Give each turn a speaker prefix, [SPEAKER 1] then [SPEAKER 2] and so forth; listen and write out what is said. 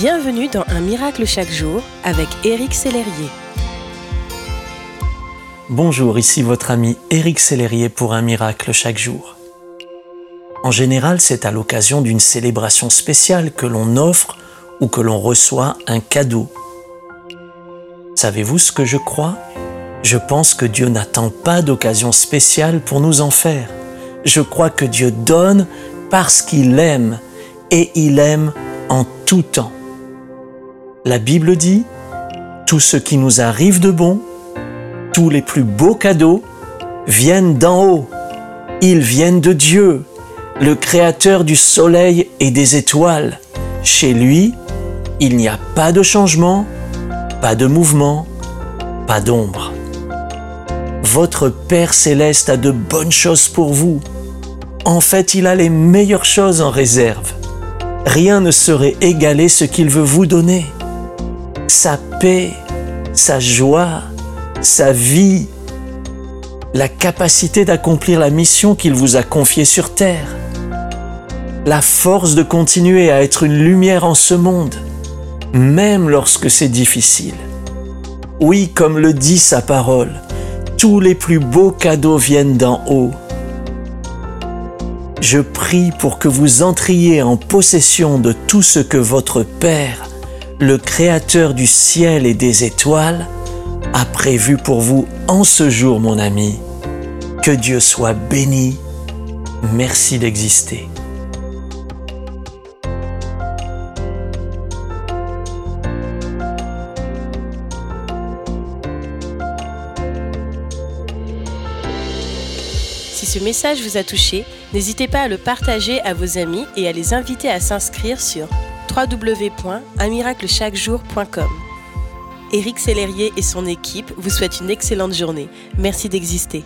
[SPEAKER 1] Bienvenue dans Un miracle chaque jour avec Éric Sellerier.
[SPEAKER 2] Bonjour, ici votre ami Éric Sellerier pour Un miracle chaque jour. En général, c'est à l'occasion d'une célébration spéciale que l'on offre ou que l'on reçoit un cadeau. Savez-vous ce que je crois? Je pense que Dieu n'attend pas d'occasion spéciale pour nous en faire. Je crois que Dieu donne parce qu'il aime et il aime en tout temps. La Bible dit, tout ce qui nous arrive de bon, tous les plus beaux cadeaux viennent d'en haut. Ils viennent de Dieu, le Créateur du soleil et des étoiles. Chez lui, il n'y a pas de changement, pas de mouvement, pas d'ombre. Votre Père céleste a de bonnes choses pour vous. En fait, il a les meilleures choses en réserve rien ne saurait égaler ce qu'il veut vous donner. Sa paix, sa joie, sa vie, la capacité d'accomplir la mission qu'il vous a confiée sur Terre, la force de continuer à être une lumière en ce monde, même lorsque c'est difficile. Oui, comme le dit sa parole, tous les plus beaux cadeaux viennent d'en haut je prie pour que vous entriez en possession de tout ce que votre Père, le Créateur du ciel et des étoiles, a prévu pour vous en ce jour, mon ami. Que Dieu soit béni. Merci d'exister.
[SPEAKER 1] Si ce message vous a touché, n'hésitez pas à le partager à vos amis et à les inviter à s'inscrire sur www.unmiraclechaquejour.com. Éric Sellerier et son équipe vous souhaitent une excellente journée. Merci d'exister.